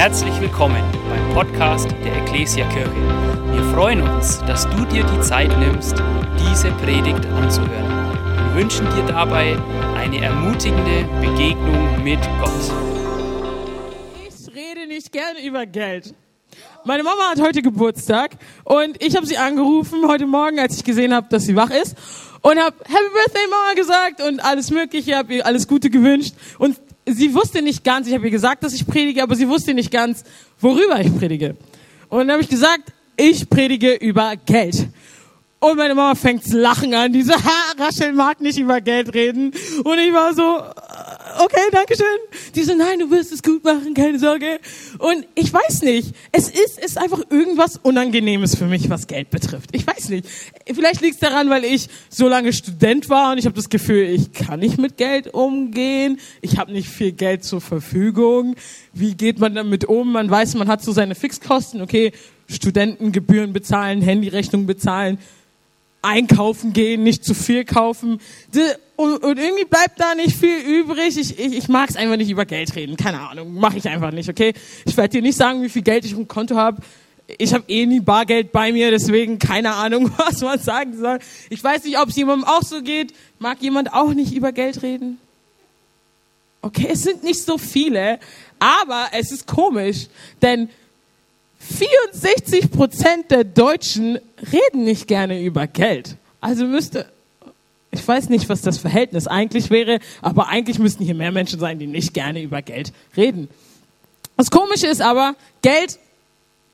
Herzlich willkommen beim Podcast der Ecclesia Kirche. Wir freuen uns, dass du dir die Zeit nimmst, diese Predigt anzuhören. Wir wünschen dir dabei eine ermutigende Begegnung mit Gott. Ich rede nicht gerne über Geld. Meine Mama hat heute Geburtstag und ich habe sie angerufen heute Morgen, als ich gesehen habe, dass sie wach ist und habe Happy Birthday Mama gesagt und alles Mögliche, habe ihr alles Gute gewünscht und sie wusste nicht ganz, ich habe ihr gesagt, dass ich predige, aber sie wusste nicht ganz, worüber ich predige. Und dann habe ich gesagt, ich predige über Geld. Und meine Mama fängt zu lachen an. Die so, ha, Rachel mag nicht über Geld reden. Und ich war so, okay, danke schön. Die so, nein, du wirst es gut machen, keine Sorge. Und ich weiß nicht. Es ist, ist einfach irgendwas Unangenehmes für mich, was Geld betrifft. Ich weiß nicht. Vielleicht liegt es daran, weil ich so lange Student war und ich habe das Gefühl, ich kann nicht mit Geld umgehen. Ich habe nicht viel Geld zur Verfügung. Wie geht man damit um? Man weiß, man hat so seine Fixkosten. Okay, Studentengebühren bezahlen, Handyrechnung bezahlen einkaufen gehen, nicht zu viel kaufen. Und, irgendwie bleibt da nicht viel übrig. Ich, ich, ich mag es einfach nicht über Geld reden. Keine Ahnung, mache ich einfach nicht, okay? Ich werde dir nicht sagen, wie viel Geld ich im Konto habe. Ich habe eh nie Bargeld bei mir, deswegen keine Ahnung, was man sagen soll. Ich weiß nicht, ob es jemandem auch so geht. Mag jemand auch nicht über Geld reden? Okay, es sind nicht so viele, aber es ist komisch, denn 64 Prozent der Deutschen reden nicht gerne über Geld. Also müsste, ich weiß nicht, was das Verhältnis eigentlich wäre, aber eigentlich müssten hier mehr Menschen sein, die nicht gerne über Geld reden. Das Komische ist aber, Geld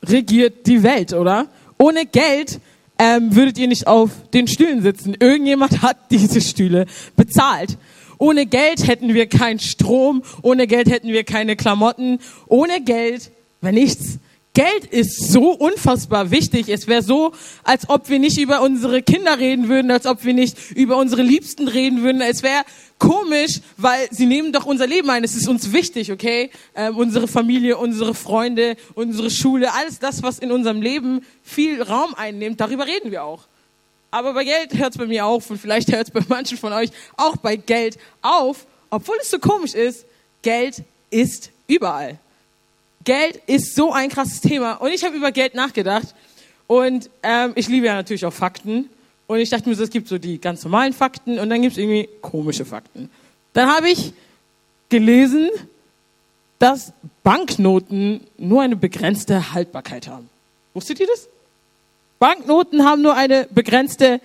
regiert die Welt, oder? Ohne Geld ähm, würdet ihr nicht auf den Stühlen sitzen. Irgendjemand hat diese Stühle bezahlt. Ohne Geld hätten wir keinen Strom, ohne Geld hätten wir keine Klamotten, ohne Geld wäre nichts. Geld ist so unfassbar wichtig. Es wäre so, als ob wir nicht über unsere Kinder reden würden, als ob wir nicht über unsere Liebsten reden würden. Es wäre komisch, weil sie nehmen doch unser Leben ein. Es ist uns wichtig, okay? Ähm, unsere Familie, unsere Freunde, unsere Schule, alles das, was in unserem Leben viel Raum einnimmt, darüber reden wir auch. Aber bei Geld hört es bei mir auf und vielleicht hört es bei manchen von euch auch bei Geld auf, obwohl es so komisch ist. Geld ist überall. Geld ist so ein krasses Thema. Und ich habe über Geld nachgedacht. Und ähm, ich liebe ja natürlich auch Fakten. Und ich dachte mir, es gibt so die ganz normalen Fakten und dann gibt es irgendwie komische Fakten. Dann habe ich gelesen, dass Banknoten nur eine begrenzte Haltbarkeit haben. Wusstet ihr das? Banknoten haben nur eine begrenzte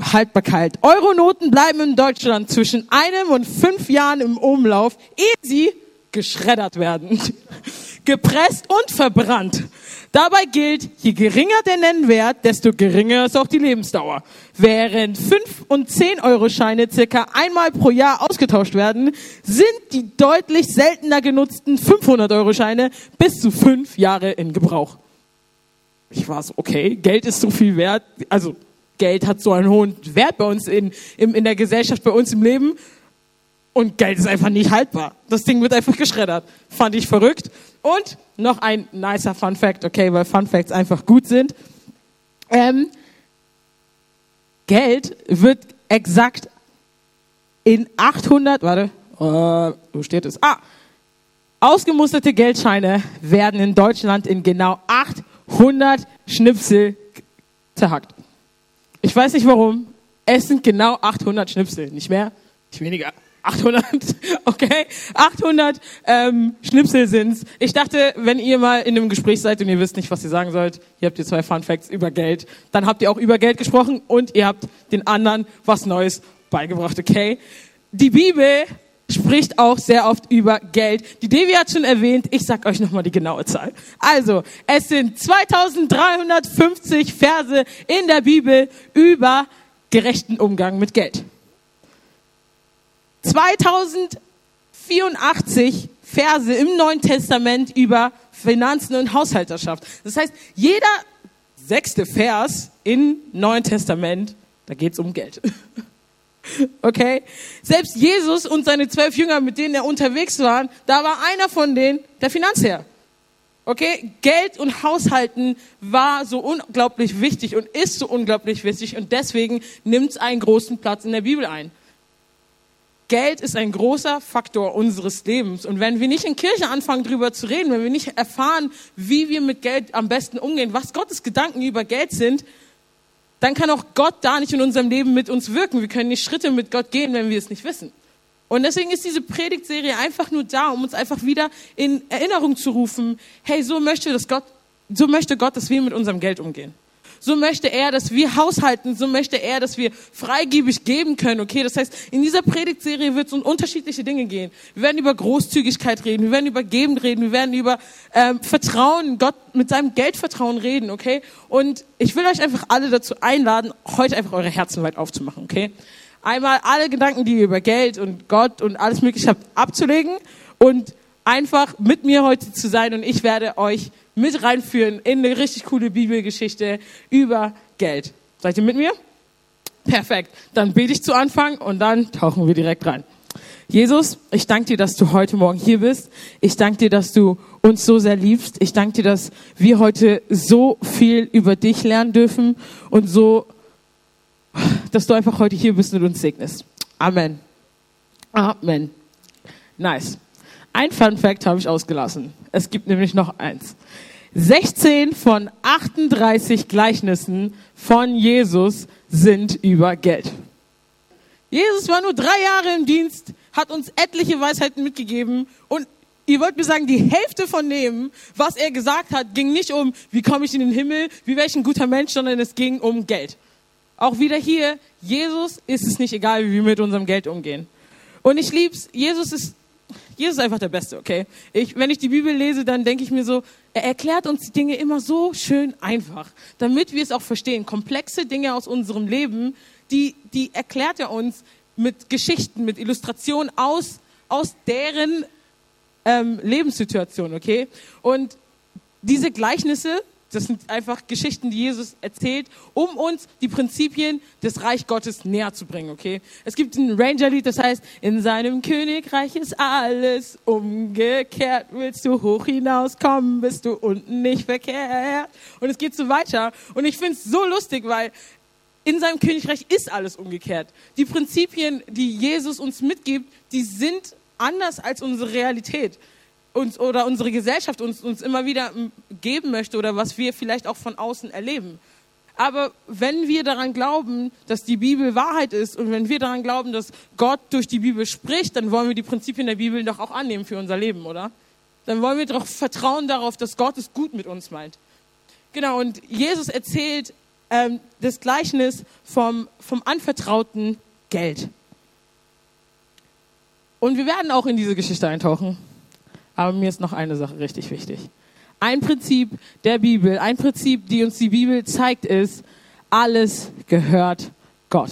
Haltbarkeit. Euronoten bleiben in Deutschland zwischen einem und fünf Jahren im Umlauf, ehe sie geschreddert werden, gepresst und verbrannt. Dabei gilt, je geringer der Nennwert, desto geringer ist auch die Lebensdauer. Während 5 und 10 Euro Scheine circa einmal pro Jahr ausgetauscht werden, sind die deutlich seltener genutzten 500 Euro Scheine bis zu fünf Jahre in Gebrauch. Ich war so, okay, Geld ist so viel wert, also Geld hat so einen hohen Wert bei uns in, in, in der Gesellschaft, bei uns im Leben. Und Geld ist einfach nicht haltbar. Das Ding wird einfach geschreddert. Fand ich verrückt. Und noch ein nicer Fun Fact, okay, weil Fun Facts einfach gut sind. Ähm, Geld wird exakt in 800, warte, äh, wo steht es? Ah, ausgemusterte Geldscheine werden in Deutschland in genau 800 Schnipsel zerhackt. Ich weiß nicht warum. Es sind genau 800 Schnipsel, nicht mehr, nicht weniger. 800, okay, 800 ähm, Schnipsel sind's. Ich dachte, wenn ihr mal in einem Gespräch seid und ihr wisst nicht, was ihr sagen sollt, hier habt ihr zwei Fun Facts über Geld, dann habt ihr auch über Geld gesprochen und ihr habt den anderen was Neues beigebracht, okay? Die Bibel spricht auch sehr oft über Geld. Die Devi hat schon erwähnt, ich sag euch nochmal die genaue Zahl. Also, es sind 2350 Verse in der Bibel über gerechten Umgang mit Geld. 2084 Verse im Neuen Testament über Finanzen und Haushalterschaft. Das heißt, jeder sechste Vers im Neuen Testament, da geht's um Geld. Okay? Selbst Jesus und seine zwölf Jünger, mit denen er unterwegs war, da war einer von denen der Finanzherr. Okay? Geld und Haushalten war so unglaublich wichtig und ist so unglaublich wichtig und deswegen nimmt es einen großen Platz in der Bibel ein. Geld ist ein großer Faktor unseres Lebens. Und wenn wir nicht in Kirche anfangen, darüber zu reden, wenn wir nicht erfahren, wie wir mit Geld am besten umgehen, was Gottes Gedanken über Geld sind, dann kann auch Gott da nicht in unserem Leben mit uns wirken. Wir können nicht Schritte mit Gott gehen, wenn wir es nicht wissen. Und deswegen ist diese Predigtserie einfach nur da, um uns einfach wieder in Erinnerung zu rufen, hey, so möchte das Gott, so möchte Gott, dass wir mit unserem Geld umgehen so möchte er, dass wir haushalten, so möchte er, dass wir freigebig geben können, okay? Das heißt, in dieser Predigtserie wird es um unterschiedliche Dinge gehen. Wir werden über Großzügigkeit reden, wir werden über Geben reden, wir werden über ähm, Vertrauen, Gott mit seinem Geldvertrauen reden, okay? Und ich will euch einfach alle dazu einladen, heute einfach eure Herzen weit aufzumachen, okay? Einmal alle Gedanken, die ihr über Geld und Gott und alles Mögliche habt, abzulegen und einfach mit mir heute zu sein und ich werde euch mit reinführen in eine richtig coole Bibelgeschichte über Geld. Seid ihr mit mir? Perfekt. Dann bete ich zu Anfang und dann tauchen wir direkt rein. Jesus, ich danke dir, dass du heute Morgen hier bist. Ich danke dir, dass du uns so sehr liebst. Ich danke dir, dass wir heute so viel über dich lernen dürfen und so, dass du einfach heute hier bist und uns segnest. Amen. Amen. Nice. Ein Fun Fact habe ich ausgelassen. Es gibt nämlich noch eins. 16 von 38 Gleichnissen von Jesus sind über Geld. Jesus war nur drei Jahre im Dienst, hat uns etliche Weisheiten mitgegeben und ihr wollt mir sagen, die Hälfte von dem, was er gesagt hat, ging nicht um, wie komme ich in den Himmel, wie wäre ich ein guter Mensch, sondern es ging um Geld. Auch wieder hier, Jesus ist es nicht egal, wie wir mit unserem Geld umgehen. Und ich lieb's, Jesus ist Jesus ist einfach der Beste, okay? Ich, wenn ich die Bibel lese, dann denke ich mir so, er erklärt uns die Dinge immer so schön einfach, damit wir es auch verstehen. Komplexe Dinge aus unserem Leben, die, die erklärt er uns mit Geschichten, mit Illustrationen aus, aus deren ähm, Lebenssituation, okay? Und diese Gleichnisse, das sind einfach Geschichten, die Jesus erzählt, um uns die Prinzipien des Reich Gottes näher zu bringen, okay? Es gibt ein Ranger-Lied, das heißt, in seinem Königreich ist alles umgekehrt. Willst du hoch hinauskommen, bist du unten nicht verkehrt. Und es geht so weiter. Und ich finde es so lustig, weil in seinem Königreich ist alles umgekehrt. Die Prinzipien, die Jesus uns mitgibt, die sind anders als unsere Realität uns oder unsere Gesellschaft uns, uns immer wieder geben möchte oder was wir vielleicht auch von außen erleben. Aber wenn wir daran glauben, dass die Bibel Wahrheit ist und wenn wir daran glauben, dass Gott durch die Bibel spricht, dann wollen wir die Prinzipien der Bibel doch auch annehmen für unser Leben, oder? Dann wollen wir doch vertrauen darauf, dass Gott es gut mit uns meint. Genau, und Jesus erzählt ähm, das Gleichnis vom, vom anvertrauten Geld. Und wir werden auch in diese Geschichte eintauchen. Aber mir ist noch eine Sache richtig wichtig. Ein Prinzip der Bibel, ein Prinzip, die uns die Bibel zeigt, ist, alles gehört Gott.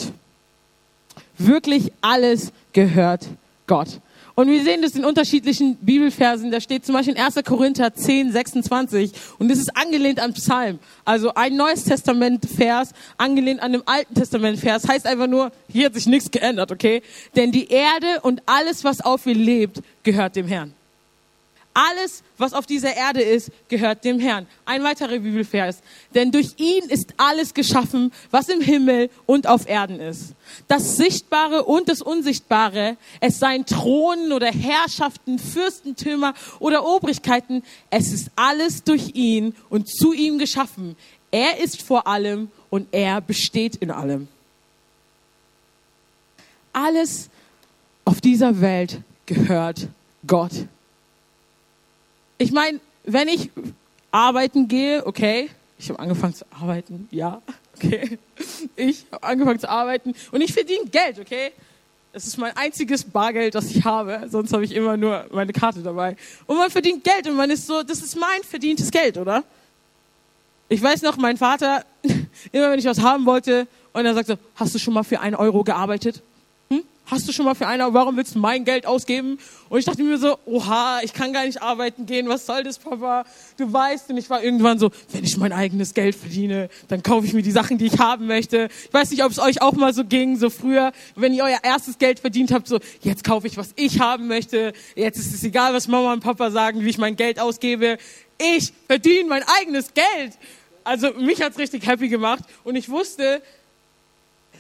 Wirklich alles gehört Gott. Und wir sehen das in unterschiedlichen Bibelversen. Da steht zum Beispiel in 1. Korinther 10, 26. Und das ist angelehnt an Psalm. Also ein Neues Testament-Vers, angelehnt an dem Alten Testament-Vers. Heißt einfach nur, hier hat sich nichts geändert, okay? Denn die Erde und alles, was auf ihr lebt, gehört dem Herrn. Alles, was auf dieser Erde ist, gehört dem Herrn. Ein weiterer Bibelvers. Denn durch ihn ist alles geschaffen, was im Himmel und auf Erden ist. Das Sichtbare und das Unsichtbare, es seien Thronen oder Herrschaften, Fürstentümer oder Obrigkeiten, es ist alles durch ihn und zu ihm geschaffen. Er ist vor allem und er besteht in allem. Alles auf dieser Welt gehört Gott. Ich meine, wenn ich arbeiten gehe, okay, ich habe angefangen zu arbeiten, ja, okay, ich habe angefangen zu arbeiten und ich verdiene Geld, okay. Das ist mein einziges Bargeld, das ich habe. Sonst habe ich immer nur meine Karte dabei. Und man verdient Geld und man ist so, das ist mein verdientes Geld, oder? Ich weiß noch, mein Vater, immer wenn ich was haben wollte, und er sagt so, hast du schon mal für einen Euro gearbeitet? Hast du schon mal für einer, warum willst du mein Geld ausgeben? Und ich dachte mir so, oha, ich kann gar nicht arbeiten gehen, was soll das, Papa? Du weißt, und ich war irgendwann so, wenn ich mein eigenes Geld verdiene, dann kaufe ich mir die Sachen, die ich haben möchte. Ich weiß nicht, ob es euch auch mal so ging, so früher, wenn ihr euer erstes Geld verdient habt, so, jetzt kaufe ich, was ich haben möchte, jetzt ist es egal, was Mama und Papa sagen, wie ich mein Geld ausgebe. Ich verdiene mein eigenes Geld. Also mich hat's richtig happy gemacht und ich wusste,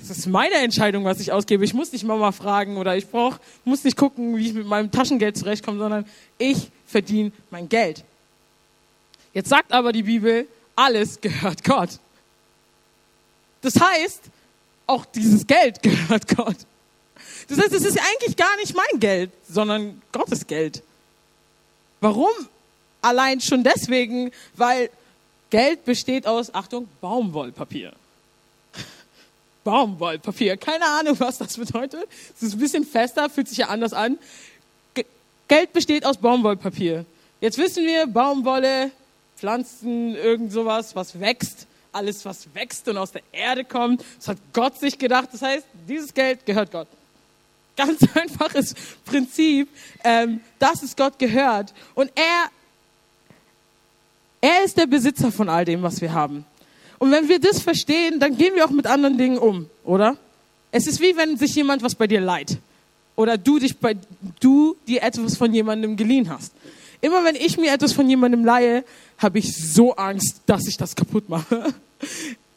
es ist meine Entscheidung, was ich ausgebe. Ich muss nicht Mama fragen oder ich brauch, muss nicht gucken, wie ich mit meinem Taschengeld zurechtkomme, sondern ich verdiene mein Geld. Jetzt sagt aber die Bibel, alles gehört Gott. Das heißt, auch dieses Geld gehört Gott. Das heißt, es ist eigentlich gar nicht mein Geld, sondern Gottes Geld. Warum? Allein schon deswegen, weil Geld besteht aus, Achtung, Baumwollpapier. Baumwollpapier. Keine Ahnung, was das bedeutet. Es ist ein bisschen fester, fühlt sich ja anders an. G Geld besteht aus Baumwollpapier. Jetzt wissen wir, Baumwolle, Pflanzen, irgend sowas, was wächst. Alles, was wächst und aus der Erde kommt. Das hat Gott sich gedacht. Das heißt, dieses Geld gehört Gott. Ganz einfaches Prinzip, ähm, dass es Gott gehört. Und er, er ist der Besitzer von all dem, was wir haben. Und wenn wir das verstehen, dann gehen wir auch mit anderen Dingen um, oder? Es ist wie wenn sich jemand was bei dir leiht. Oder du dich bei, du dir etwas von jemandem geliehen hast. Immer wenn ich mir etwas von jemandem leihe, habe ich so Angst, dass ich das kaputt mache.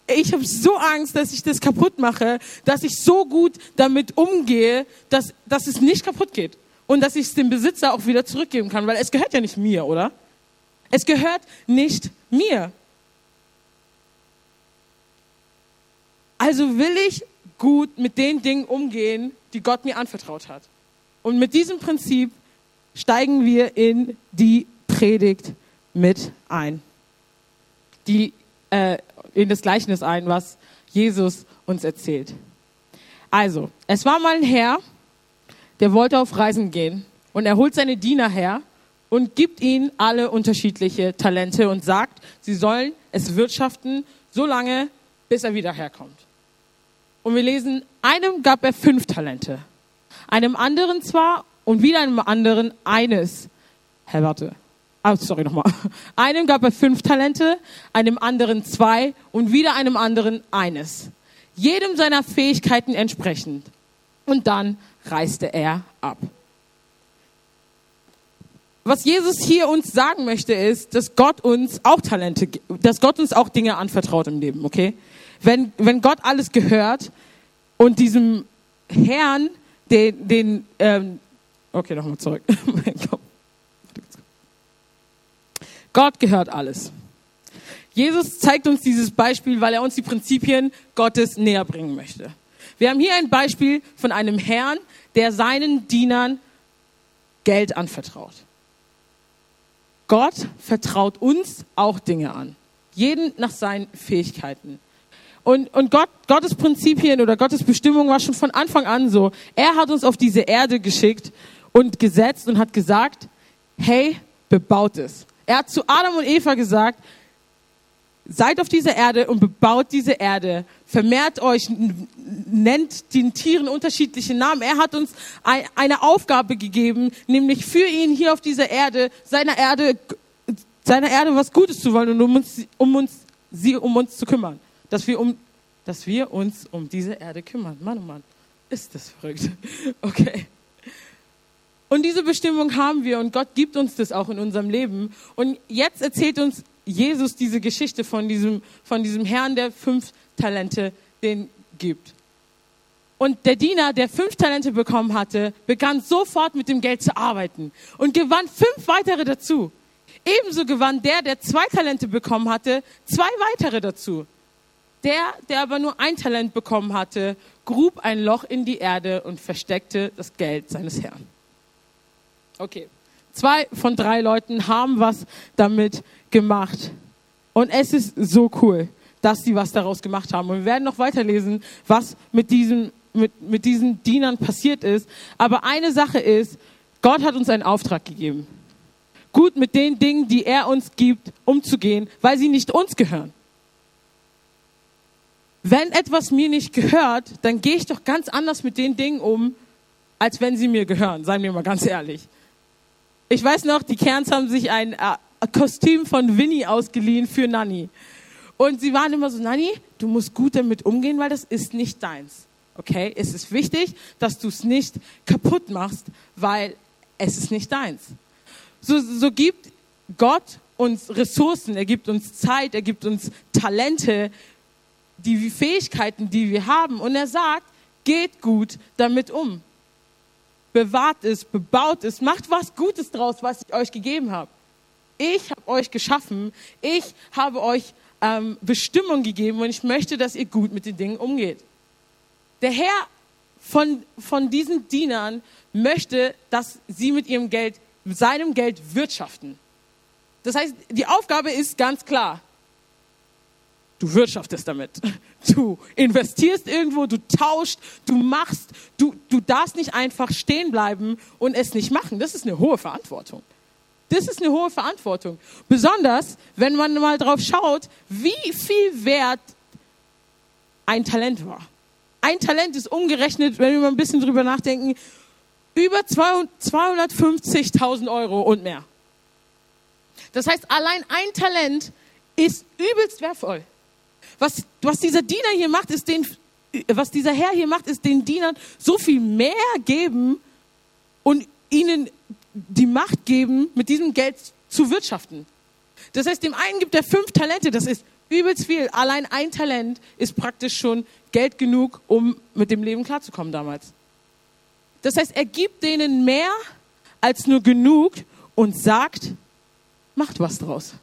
Ich habe so Angst, dass ich das kaputt mache, dass ich so gut damit umgehe, dass, dass es nicht kaputt geht. Und dass ich es dem Besitzer auch wieder zurückgeben kann, weil es gehört ja nicht mir, oder? Es gehört nicht mir. Also will ich gut mit den Dingen umgehen, die Gott mir anvertraut hat. Und mit diesem Prinzip steigen wir in die Predigt mit ein. Die, äh, in das Gleichnis ein, was Jesus uns erzählt. Also, es war mal ein Herr, der wollte auf Reisen gehen und er holt seine Diener her und gibt ihnen alle unterschiedliche Talente und sagt, sie sollen es wirtschaften, so lange, bis er wieder herkommt. Und wir lesen, einem gab er fünf Talente, einem anderen zwar und wieder einem anderen eines. Herr, warte. Ah, sorry nochmal. Einem gab er fünf Talente, einem anderen zwei und wieder einem anderen eines. Jedem seiner Fähigkeiten entsprechend. Und dann reiste er ab. Was Jesus hier uns sagen möchte, ist, dass Gott uns auch Talente, dass Gott uns auch Dinge anvertraut im Leben, okay? Wenn, wenn Gott alles gehört und diesem Herrn, den, den ähm, okay, nochmal zurück. Gott gehört alles. Jesus zeigt uns dieses Beispiel, weil er uns die Prinzipien Gottes näher bringen möchte. Wir haben hier ein Beispiel von einem Herrn, der seinen Dienern Geld anvertraut. Gott vertraut uns auch Dinge an. Jeden nach seinen Fähigkeiten. Und, und Gott, Gottes Prinzipien oder Gottes Bestimmung war schon von Anfang an so. Er hat uns auf diese Erde geschickt und gesetzt und hat gesagt, hey, bebaut es. Er hat zu Adam und Eva gesagt, seid auf dieser Erde und bebaut diese Erde, vermehrt euch, nennt den Tieren unterschiedliche Namen. Er hat uns eine Aufgabe gegeben, nämlich für ihn hier auf dieser Erde, seiner Erde, seiner Erde was Gutes zu wollen und um uns, um uns, sie um uns zu kümmern. Dass wir um, dass wir uns um diese Erde kümmern. Mann, oh Mann, ist das verrückt. Okay. Und diese Bestimmung haben wir und Gott gibt uns das auch in unserem Leben. Und jetzt erzählt uns Jesus diese Geschichte von diesem, von diesem Herrn, der fünf Talente den gibt. Und der Diener, der fünf Talente bekommen hatte, begann sofort mit dem Geld zu arbeiten und gewann fünf weitere dazu. Ebenso gewann der, der zwei Talente bekommen hatte, zwei weitere dazu. Der, der aber nur ein Talent bekommen hatte, grub ein Loch in die Erde und versteckte das Geld seines Herrn. Okay. Zwei von drei Leuten haben was damit gemacht. Und es ist so cool, dass sie was daraus gemacht haben. Und wir werden noch weiterlesen, was mit diesen, mit, mit diesen Dienern passiert ist. Aber eine Sache ist, Gott hat uns einen Auftrag gegeben. Gut mit den Dingen, die er uns gibt, umzugehen, weil sie nicht uns gehören. Wenn etwas mir nicht gehört, dann gehe ich doch ganz anders mit den Dingen um, als wenn sie mir gehören, seien wir mal ganz ehrlich. Ich weiß noch, die Kerns haben sich ein äh, Kostüm von Winnie ausgeliehen für Nanny. Und sie waren immer so, Nanny, du musst gut damit umgehen, weil das ist nicht deins. Okay? Es ist wichtig, dass du es nicht kaputt machst, weil es ist nicht deins. So, so gibt Gott uns Ressourcen, er gibt uns Zeit, er gibt uns Talente, die Fähigkeiten, die wir haben. Und er sagt, geht gut damit um. Bewahrt es, bebaut es, macht was Gutes draus, was ich euch gegeben habe. Ich habe euch geschaffen, ich habe euch ähm, Bestimmung gegeben und ich möchte, dass ihr gut mit den Dingen umgeht. Der Herr von, von diesen Dienern möchte, dass sie mit ihrem Geld, mit seinem Geld wirtschaften. Das heißt, die Aufgabe ist ganz klar. Du wirtschaftest damit. Du investierst irgendwo, du tauschst, du machst, du, du darfst nicht einfach stehen bleiben und es nicht machen. Das ist eine hohe Verantwortung. Das ist eine hohe Verantwortung. Besonders, wenn man mal drauf schaut, wie viel wert ein Talent war. Ein Talent ist umgerechnet, wenn wir mal ein bisschen drüber nachdenken, über 250.000 Euro und mehr. Das heißt, allein ein Talent ist übelst wertvoll. Was, was dieser Diener hier macht, ist den, was dieser Herr hier macht, ist den Dienern so viel mehr geben und ihnen die Macht geben, mit diesem Geld zu wirtschaften. Das heißt, dem einen gibt er fünf Talente, das ist übelst viel. Allein ein Talent ist praktisch schon Geld genug, um mit dem Leben klarzukommen damals. Das heißt, er gibt denen mehr als nur genug und sagt, macht was draus.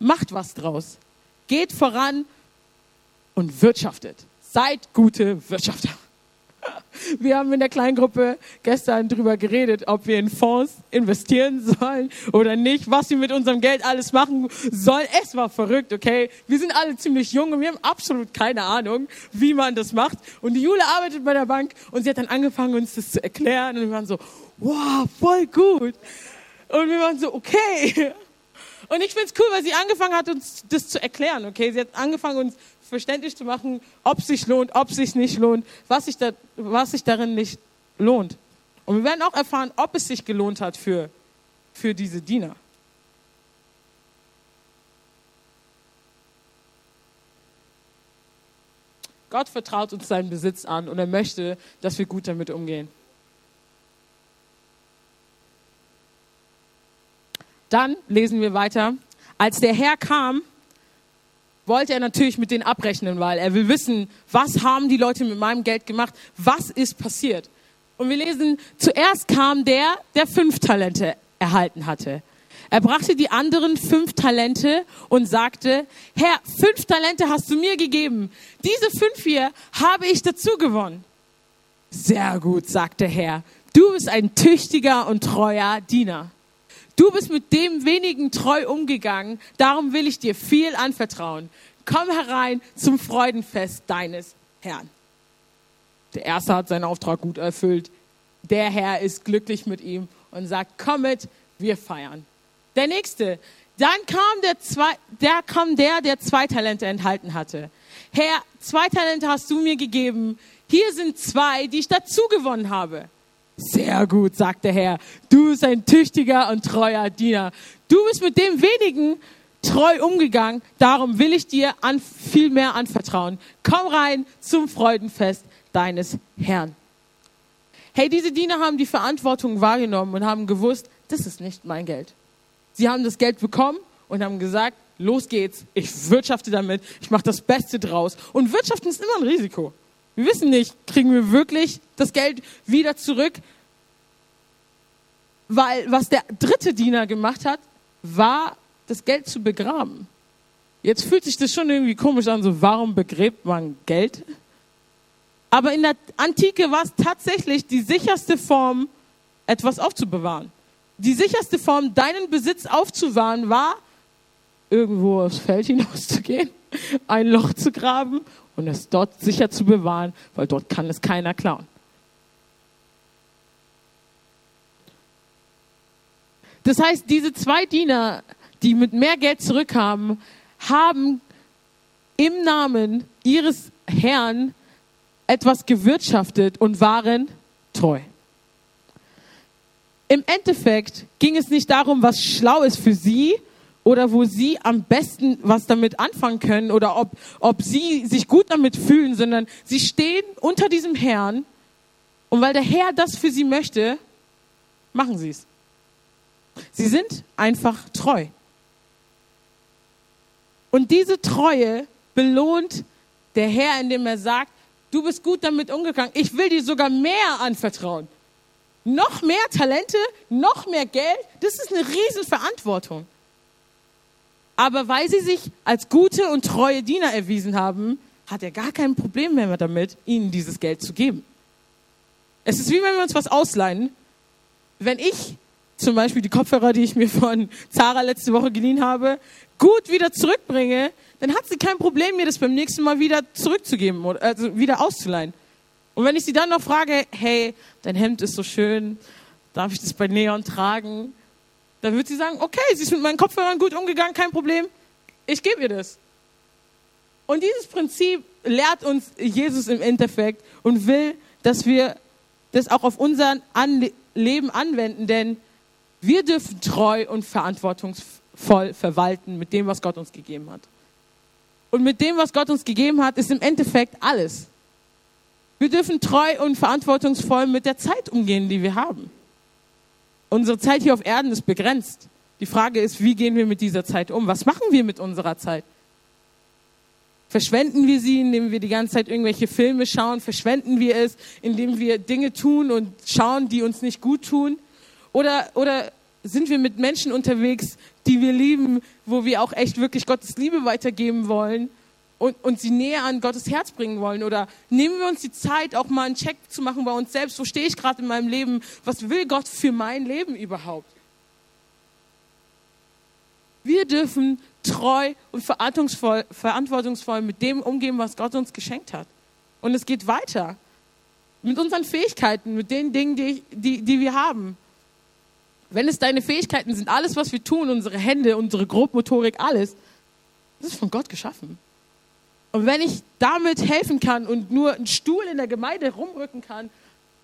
Macht was draus. Geht voran und wirtschaftet. Seid gute Wirtschafter. Wir haben in der Kleingruppe gestern darüber geredet, ob wir in Fonds investieren sollen oder nicht, was wir mit unserem Geld alles machen sollen. Es war verrückt, okay? Wir sind alle ziemlich jung und wir haben absolut keine Ahnung, wie man das macht. Und die Jule arbeitet bei der Bank und sie hat dann angefangen, uns das zu erklären und wir waren so, wow, voll gut. Und wir waren so, okay. Und ich finde es cool, weil sie angefangen hat, uns das zu erklären, okay? Sie hat angefangen, uns verständlich zu machen, ob es sich lohnt, ob es sich nicht lohnt, was sich, da, was sich darin nicht lohnt. Und wir werden auch erfahren, ob es sich gelohnt hat für, für diese Diener. Gott vertraut uns seinen Besitz an und er möchte, dass wir gut damit umgehen. Dann lesen wir weiter. Als der Herr kam, wollte er natürlich mit denen abrechnen, weil er will wissen, was haben die Leute mit meinem Geld gemacht, was ist passiert. Und wir lesen, zuerst kam der, der fünf Talente erhalten hatte. Er brachte die anderen fünf Talente und sagte, Herr, fünf Talente hast du mir gegeben. Diese fünf hier habe ich dazu gewonnen. Sehr gut, sagte Herr. Du bist ein tüchtiger und treuer Diener. Du bist mit dem wenigen treu umgegangen, darum will ich dir viel anvertrauen. Komm herein zum Freudenfest deines Herrn. Der erste hat seinen Auftrag gut erfüllt. Der Herr ist glücklich mit ihm und sagt, komm mit, wir feiern. Der nächste, dann kam der, zwei, der, kam der, der zwei Talente enthalten hatte. Herr, zwei Talente hast du mir gegeben. Hier sind zwei, die ich dazu gewonnen habe. Sehr gut, sagt der Herr. Du bist ein tüchtiger und treuer Diener. Du bist mit dem wenigen treu umgegangen. Darum will ich dir an, viel mehr anvertrauen. Komm rein zum Freudenfest deines Herrn. Hey, diese Diener haben die Verantwortung wahrgenommen und haben gewusst, das ist nicht mein Geld. Sie haben das Geld bekommen und haben gesagt, los geht's, ich wirtschafte damit, ich mache das Beste draus. Und Wirtschaften ist immer ein Risiko. Wir wissen nicht, kriegen wir wirklich das Geld wieder zurück? Weil was der dritte Diener gemacht hat, war das Geld zu begraben. Jetzt fühlt sich das schon irgendwie komisch an, so warum begräbt man Geld? Aber in der Antike war es tatsächlich die sicherste Form, etwas aufzubewahren. Die sicherste Form, deinen Besitz aufzuwahren, war, irgendwo aufs Feld hinauszugehen, ein Loch zu graben und es dort sicher zu bewahren, weil dort kann es keiner klauen. Das heißt, diese zwei Diener, die mit mehr Geld zurückkamen, haben im Namen ihres Herrn etwas gewirtschaftet und waren treu. Im Endeffekt ging es nicht darum, was schlau ist für sie, oder wo sie am besten was damit anfangen können oder ob, ob sie sich gut damit fühlen, sondern sie stehen unter diesem Herrn und weil der Herr das für sie möchte, machen sie es. Sie sind einfach treu. Und diese Treue belohnt der Herr, indem er sagt, du bist gut damit umgegangen. Ich will dir sogar mehr anvertrauen. Noch mehr Talente, noch mehr Geld, das ist eine Riesenverantwortung. Aber weil sie sich als gute und treue Diener erwiesen haben, hat er gar kein Problem mehr damit, ihnen dieses Geld zu geben. Es ist wie wenn wir uns was ausleihen. Wenn ich zum Beispiel die Kopfhörer, die ich mir von Zara letzte Woche geliehen habe, gut wieder zurückbringe, dann hat sie kein Problem, mir das beim nächsten Mal wieder zurückzugeben, also wieder auszuleihen. Und wenn ich sie dann noch frage, hey, dein Hemd ist so schön, darf ich das bei Neon tragen? Dann wird sie sagen, okay, sie ist mit meinen Kopfhörern gut umgegangen, kein Problem, ich gebe ihr das. Und dieses Prinzip lehrt uns Jesus im Endeffekt und will, dass wir das auch auf unser Leben anwenden, denn wir dürfen treu und verantwortungsvoll verwalten mit dem, was Gott uns gegeben hat. Und mit dem, was Gott uns gegeben hat, ist im Endeffekt alles. Wir dürfen treu und verantwortungsvoll mit der Zeit umgehen, die wir haben. Unsere Zeit hier auf Erden ist begrenzt. Die Frage ist, wie gehen wir mit dieser Zeit um? Was machen wir mit unserer Zeit? Verschwenden wir sie, indem wir die ganze Zeit irgendwelche Filme schauen? Verschwenden wir es, indem wir Dinge tun und schauen, die uns nicht gut tun? Oder, oder sind wir mit Menschen unterwegs, die wir lieben, wo wir auch echt wirklich Gottes Liebe weitergeben wollen und, und sie näher an Gottes Herz bringen wollen? Oder nehmen wir uns die Zeit, auch mal einen Check zu machen bei uns selbst? Wo stehe ich gerade in meinem Leben? Was will Gott für mein Leben überhaupt? Wir dürfen treu und verantwortungsvoll, verantwortungsvoll mit dem umgehen, was Gott uns geschenkt hat. Und es geht weiter. Mit unseren Fähigkeiten, mit den Dingen, die, die, die wir haben. Wenn es deine Fähigkeiten sind, alles, was wir tun, unsere Hände, unsere Grobmotorik, alles, das ist von Gott geschaffen. Und wenn ich damit helfen kann und nur einen Stuhl in der Gemeinde rumrücken kann,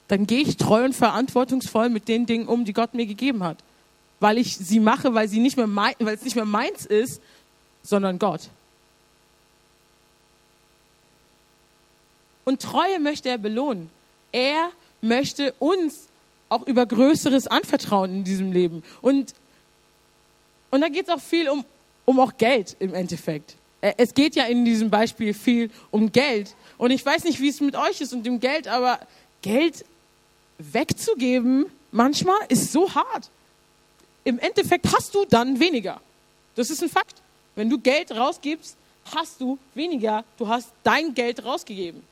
dann gehe ich treu und verantwortungsvoll mit den Dingen um, die Gott mir gegeben hat. Weil ich sie mache, weil, sie nicht mehr mein, weil es nicht mehr meins ist, sondern Gott. Und Treue möchte er belohnen. Er möchte uns auch über Größeres anvertrauen in diesem Leben. Und, und da geht es auch viel um, um auch Geld im Endeffekt. Äh, es geht ja in diesem Beispiel viel um Geld. Und ich weiß nicht, wie es mit euch ist und dem Geld, aber Geld wegzugeben manchmal ist so hart. Im Endeffekt hast du dann weniger. Das ist ein Fakt. Wenn du Geld rausgibst, hast du weniger. Du hast dein Geld rausgegeben.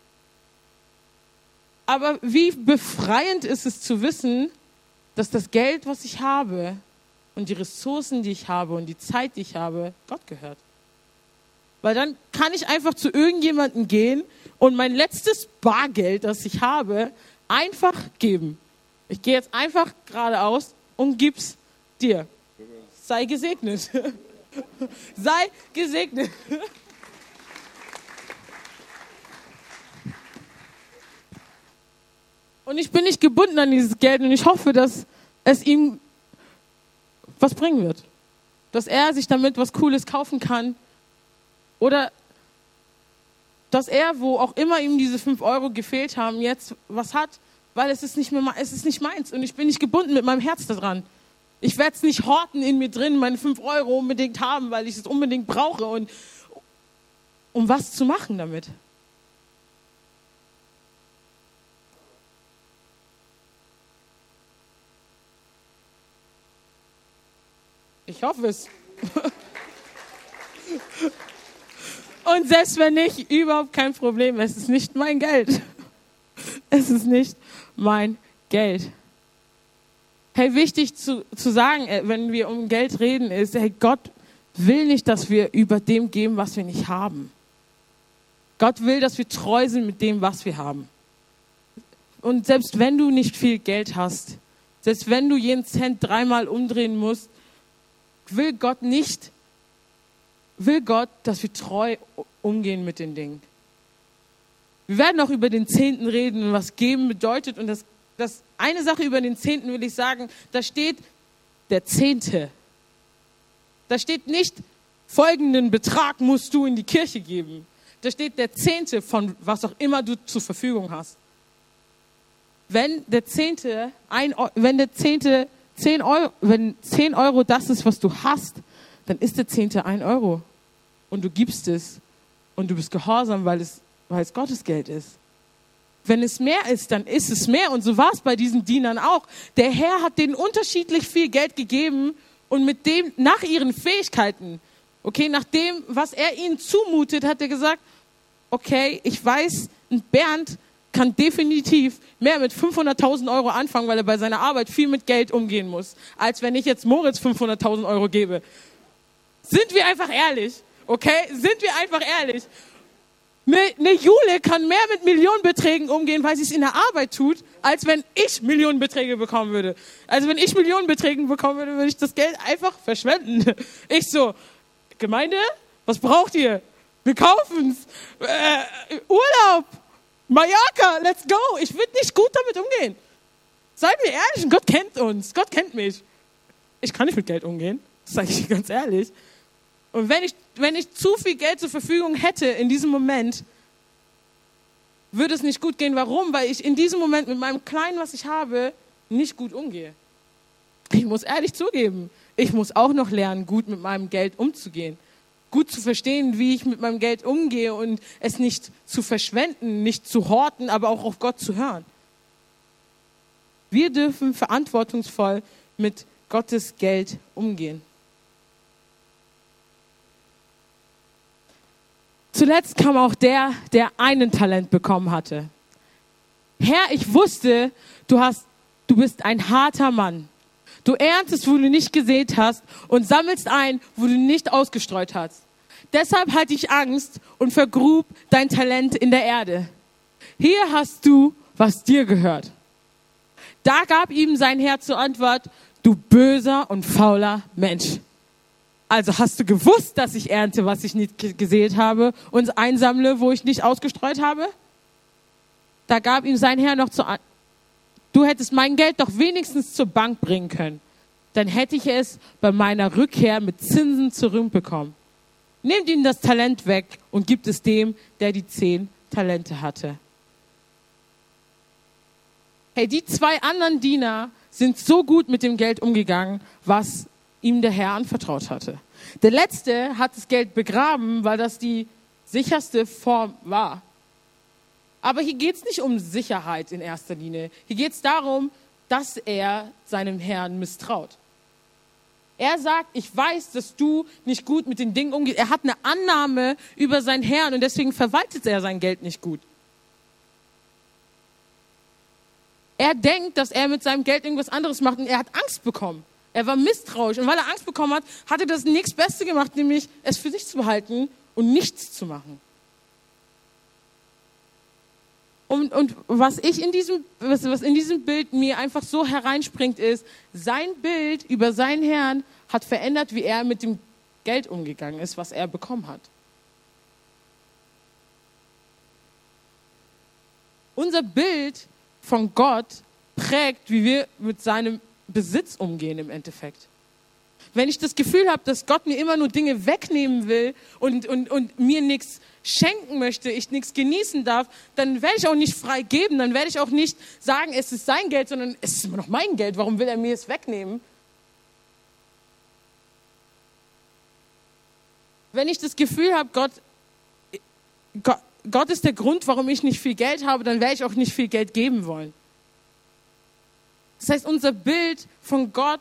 Aber wie befreiend ist es zu wissen, dass das Geld, was ich habe und die Ressourcen, die ich habe und die Zeit, die ich habe, Gott gehört. Weil dann kann ich einfach zu irgendjemandem gehen und mein letztes Bargeld, das ich habe, einfach geben. Ich gehe jetzt einfach geradeaus und gib's dir. Sei gesegnet. Sei gesegnet. Und ich bin nicht gebunden an dieses Geld und ich hoffe, dass es ihm was bringen wird. Dass er sich damit was Cooles kaufen kann. Oder dass er, wo auch immer ihm diese fünf Euro gefehlt haben, jetzt was hat, weil es ist nicht, mehr, es ist nicht meins und ich bin nicht gebunden mit meinem Herz daran. Ich werde es nicht horten in mir drin, meine fünf Euro unbedingt haben, weil ich es unbedingt brauche und um was zu machen damit. Ich hoffe es. Und selbst wenn nicht, überhaupt kein Problem. Es ist nicht mein Geld. Es ist nicht mein Geld. Hey, wichtig zu, zu sagen, äh, wenn wir um Geld reden, ist, hey, Gott will nicht, dass wir über dem geben, was wir nicht haben. Gott will, dass wir treu sind mit dem, was wir haben. Und selbst wenn du nicht viel Geld hast, selbst wenn du jeden Cent dreimal umdrehen musst, will Gott nicht, will Gott, dass wir treu umgehen mit den Dingen. Wir werden auch über den Zehnten reden, was geben bedeutet. Und das, das eine Sache über den Zehnten will ich sagen, da steht der Zehnte. Da steht nicht, folgenden Betrag musst du in die Kirche geben. Da steht der Zehnte von was auch immer du zur Verfügung hast. Wenn der Zehnte, ein, wenn der Zehnte 10 Euro, wenn 10 Euro das ist, was du hast, dann ist der Zehnte ein Euro. Und du gibst es. und du bist gehorsam, weil es, weil es Gottes Geld ist. Wenn es mehr ist, dann ist es mehr. Und so war es bei diesen Dienern auch. Der Herr hat denen unterschiedlich viel Geld gegeben und mit dem, nach ihren Fähigkeiten, okay, nach dem, was er ihnen zumutet, hat er gesagt, okay, ich weiß, Bernd kann definitiv mehr mit 500.000 Euro anfangen, weil er bei seiner Arbeit viel mit Geld umgehen muss, als wenn ich jetzt Moritz 500.000 Euro gebe. Sind wir einfach ehrlich, okay? Sind wir einfach ehrlich. Eine Jule kann mehr mit Millionenbeträgen umgehen, weil sie es in der Arbeit tut, als wenn ich Millionenbeträge bekommen würde. Also wenn ich Millionenbeträge bekommen würde, würde ich das Geld einfach verschwenden. Ich so, Gemeinde, was braucht ihr? Wir kaufen's. Äh, Urlaub, Mallorca, let's go. Ich würde nicht gut damit umgehen. Seien wir ehrlich, Gott kennt uns, Gott kennt mich. Ich kann nicht mit Geld umgehen, das sage ich ganz ehrlich. Und wenn ich, wenn ich zu viel Geld zur Verfügung hätte in diesem Moment, würde es nicht gut gehen. Warum? Weil ich in diesem Moment mit meinem Kleinen, was ich habe, nicht gut umgehe. Ich muss ehrlich zugeben, ich muss auch noch lernen, gut mit meinem Geld umzugehen. Gut zu verstehen, wie ich mit meinem Geld umgehe und es nicht zu verschwenden, nicht zu horten, aber auch auf Gott zu hören. Wir dürfen verantwortungsvoll mit Gottes Geld umgehen. Zuletzt kam auch der, der einen Talent bekommen hatte. Herr, ich wusste, du hast, du bist ein harter Mann. Du erntest, wo du nicht gesät hast und sammelst ein, wo du nicht ausgestreut hast. Deshalb hatte ich Angst und vergrub dein Talent in der Erde. Hier hast du, was dir gehört. Da gab ihm sein Herr zur Antwort, du böser und fauler Mensch. Also hast du gewusst, dass ich ernte, was ich nicht gesät habe und einsammle, wo ich nicht ausgestreut habe? Da gab ihm sein Herr noch zu, du hättest mein Geld doch wenigstens zur Bank bringen können. Dann hätte ich es bei meiner Rückkehr mit Zinsen zurückbekommen. Nehmt ihm das Talent weg und gibt es dem, der die zehn Talente hatte. Hey, die zwei anderen Diener sind so gut mit dem Geld umgegangen, was ihm der Herr anvertraut hatte. Der letzte hat das Geld begraben, weil das die sicherste Form war. Aber hier geht es nicht um Sicherheit in erster Linie. Hier geht es darum, dass er seinem Herrn misstraut. Er sagt, ich weiß, dass du nicht gut mit den Dingen umgehst. Er hat eine Annahme über seinen Herrn und deswegen verwaltet er sein Geld nicht gut. Er denkt, dass er mit seinem Geld irgendwas anderes macht und er hat Angst bekommen. Er war misstrauisch und weil er Angst bekommen hat, hat er das nächstbeste gemacht, nämlich es für sich zu behalten und nichts zu machen. Und, und was ich in diesem, was, was in diesem Bild mir einfach so hereinspringt, ist, sein Bild über seinen Herrn hat verändert, wie er mit dem Geld umgegangen ist, was er bekommen hat. Unser Bild von Gott prägt, wie wir mit seinem Besitz umgehen im Endeffekt. Wenn ich das Gefühl habe, dass Gott mir immer nur Dinge wegnehmen will und, und, und mir nichts schenken möchte, ich nichts genießen darf, dann werde ich auch nicht frei geben, dann werde ich auch nicht sagen, es ist sein Geld, sondern es ist immer noch mein Geld, warum will er mir es wegnehmen? Wenn ich das Gefühl habe, Gott, Gott, Gott ist der Grund, warum ich nicht viel Geld habe, dann werde ich auch nicht viel Geld geben wollen. Das heißt, unser Bild von Gott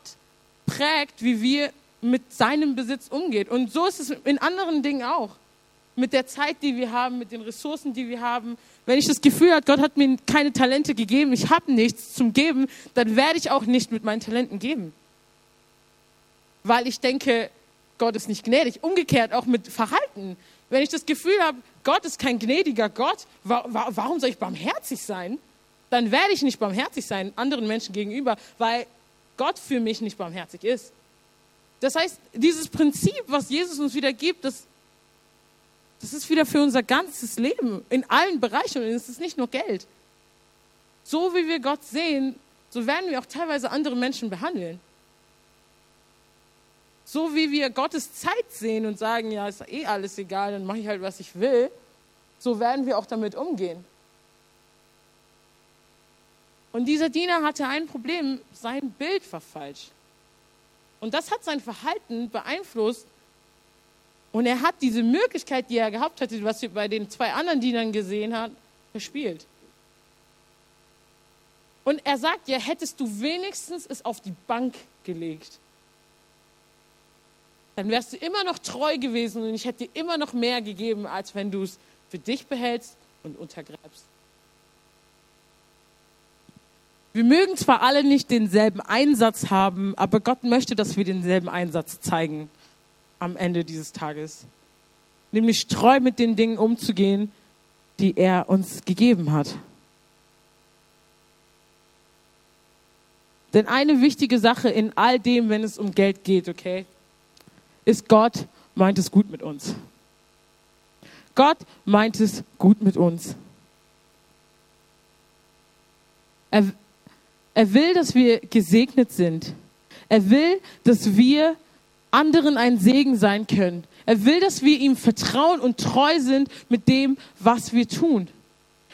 prägt, wie wir mit seinem Besitz umgehen. Und so ist es in anderen Dingen auch. Mit der Zeit, die wir haben, mit den Ressourcen, die wir haben. Wenn ich das Gefühl habe, Gott hat mir keine Talente gegeben, ich habe nichts zum Geben, dann werde ich auch nicht mit meinen Talenten geben. Weil ich denke, Gott ist nicht gnädig. Umgekehrt auch mit Verhalten. Wenn ich das Gefühl habe, Gott ist kein gnädiger Gott, warum soll ich barmherzig sein? Dann werde ich nicht barmherzig sein anderen Menschen gegenüber, weil Gott für mich nicht barmherzig ist. Das heißt, dieses Prinzip, was Jesus uns wieder gibt, das, das ist wieder für unser ganzes Leben in allen Bereichen und es ist nicht nur Geld. So wie wir Gott sehen, so werden wir auch teilweise andere Menschen behandeln. So wie wir Gottes Zeit sehen und sagen, ja, ist eh alles egal, dann mache ich halt, was ich will, so werden wir auch damit umgehen. Und dieser Diener hatte ein Problem, sein Bild war falsch. Und das hat sein Verhalten beeinflusst Und er hat diese Möglichkeit, die er gehabt hatte, was wir bei den zwei anderen Dienern gesehen haben, verspielt. Und er sagt ja, hättest du wenigstens es auf die Bank gelegt, dann wärst du immer noch treu gewesen und ich hätte dir immer noch mehr gegeben, als wenn du es für dich behältst und untergräbst. Wir mögen zwar alle nicht denselben Einsatz haben, aber Gott möchte, dass wir denselben Einsatz zeigen am Ende dieses Tages. Nämlich treu mit den Dingen umzugehen, die er uns gegeben hat. Denn eine wichtige Sache in all dem, wenn es um Geld geht, okay, ist Gott meint es gut mit uns. Gott meint es gut mit uns. Er, er will, dass wir gesegnet sind. Er will, dass wir anderen ein Segen sein können. Er will, dass wir ihm vertrauen und treu sind mit dem, was wir tun.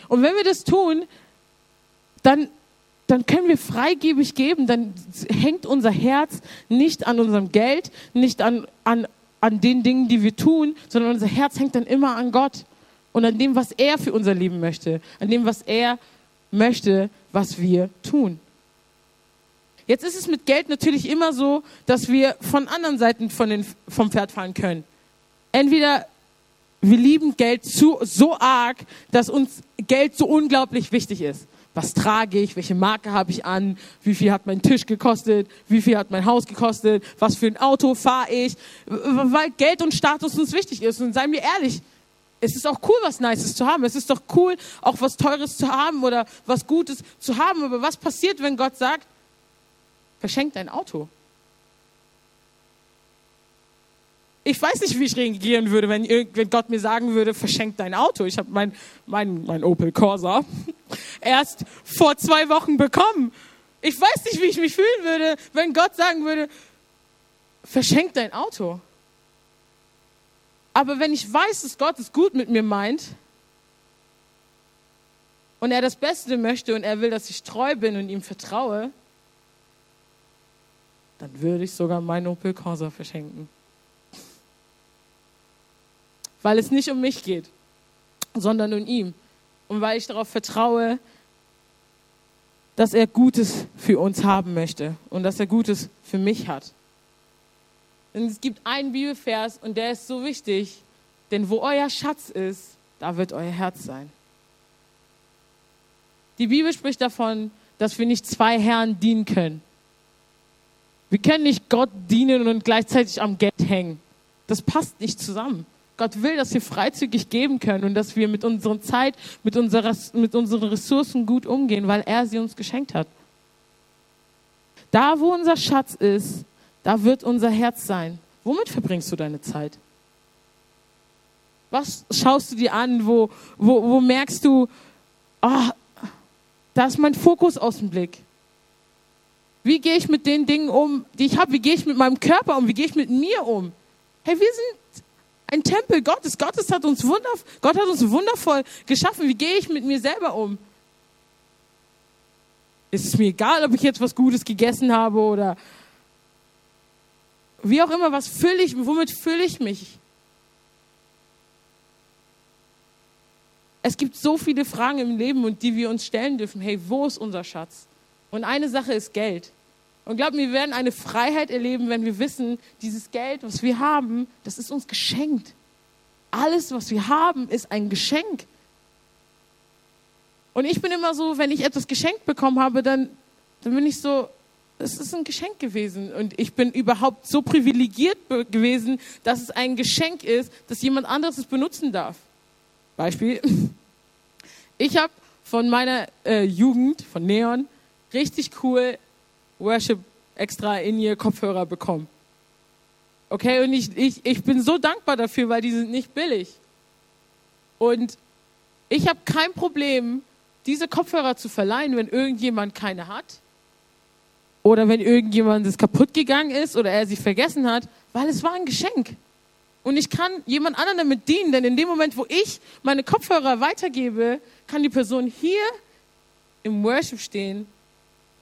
Und wenn wir das tun, dann, dann können wir freigebig geben, dann hängt unser Herz nicht an unserem Geld, nicht an, an, an den Dingen, die wir tun, sondern unser Herz hängt dann immer an Gott und an dem, was er für unser Leben möchte, an dem, was er möchte, was wir tun. Jetzt ist es mit Geld natürlich immer so, dass wir von anderen Seiten von den, vom Pferd fallen können. Entweder wir lieben Geld zu, so arg, dass uns Geld so unglaublich wichtig ist. Was trage ich? Welche Marke habe ich an? Wie viel hat mein Tisch gekostet? Wie viel hat mein Haus gekostet? Was für ein Auto fahre ich? Weil Geld und Status uns wichtig ist. Und seien wir ehrlich, es ist auch cool, was Nices zu haben. Es ist doch cool, auch was Teures zu haben oder was Gutes zu haben. Aber was passiert, wenn Gott sagt, verschenk dein Auto. Ich weiß nicht, wie ich reagieren würde, wenn, wenn Gott mir sagen würde, verschenk dein Auto. Ich habe mein, mein, mein Opel Corsa erst vor zwei Wochen bekommen. Ich weiß nicht, wie ich mich fühlen würde, wenn Gott sagen würde, verschenk dein Auto. Aber wenn ich weiß, dass Gott es gut mit mir meint und er das Beste möchte und er will, dass ich treu bin und ihm vertraue, dann würde ich sogar meinen Opel Corsa verschenken. Weil es nicht um mich geht, sondern um ihn. Und weil ich darauf vertraue, dass er Gutes für uns haben möchte und dass er Gutes für mich hat. Und es gibt einen Bibelvers und der ist so wichtig, denn wo euer Schatz ist, da wird euer Herz sein. Die Bibel spricht davon, dass wir nicht zwei Herren dienen können. Wir können nicht Gott dienen und gleichzeitig am Geld hängen. Das passt nicht zusammen. Gott will, dass wir freizügig geben können und dass wir mit unserer Zeit, mit, unserer, mit unseren Ressourcen gut umgehen, weil er sie uns geschenkt hat. Da, wo unser Schatz ist, da wird unser Herz sein. Womit verbringst du deine Zeit? Was schaust du dir an? Wo, wo, wo merkst du, oh, da ist mein Fokus aus dem Blick? Wie gehe ich mit den Dingen um, die ich habe? Wie gehe ich mit meinem Körper um? Wie gehe ich mit mir um? Hey, wir sind ein Tempel Gottes. Gottes hat uns Gott hat uns wundervoll geschaffen. Wie gehe ich mit mir selber um? Ist es mir egal, ob ich jetzt was Gutes gegessen habe oder wie auch immer, was fülle ich, womit fülle ich mich? Es gibt so viele Fragen im Leben und die wir uns stellen dürfen. Hey, wo ist unser Schatz? Und eine Sache ist Geld. Und glaubt mir, wir werden eine Freiheit erleben, wenn wir wissen, dieses Geld, was wir haben, das ist uns geschenkt. Alles, was wir haben, ist ein Geschenk. Und ich bin immer so, wenn ich etwas geschenkt bekommen habe, dann, dann bin ich so, es ist ein Geschenk gewesen. Und ich bin überhaupt so privilegiert gewesen, dass es ein Geschenk ist, dass jemand anderes es benutzen darf. Beispiel. Ich habe von meiner äh, Jugend, von Neon, richtig cool Worship extra in ihr Kopfhörer bekommen. Okay, und ich, ich, ich bin so dankbar dafür, weil die sind nicht billig. Und ich habe kein Problem, diese Kopfhörer zu verleihen, wenn irgendjemand keine hat. Oder wenn irgendjemand das kaputt gegangen ist oder er sie vergessen hat, weil es war ein Geschenk. Und ich kann jemand anderen damit dienen, denn in dem Moment, wo ich meine Kopfhörer weitergebe, kann die Person hier im Worship stehen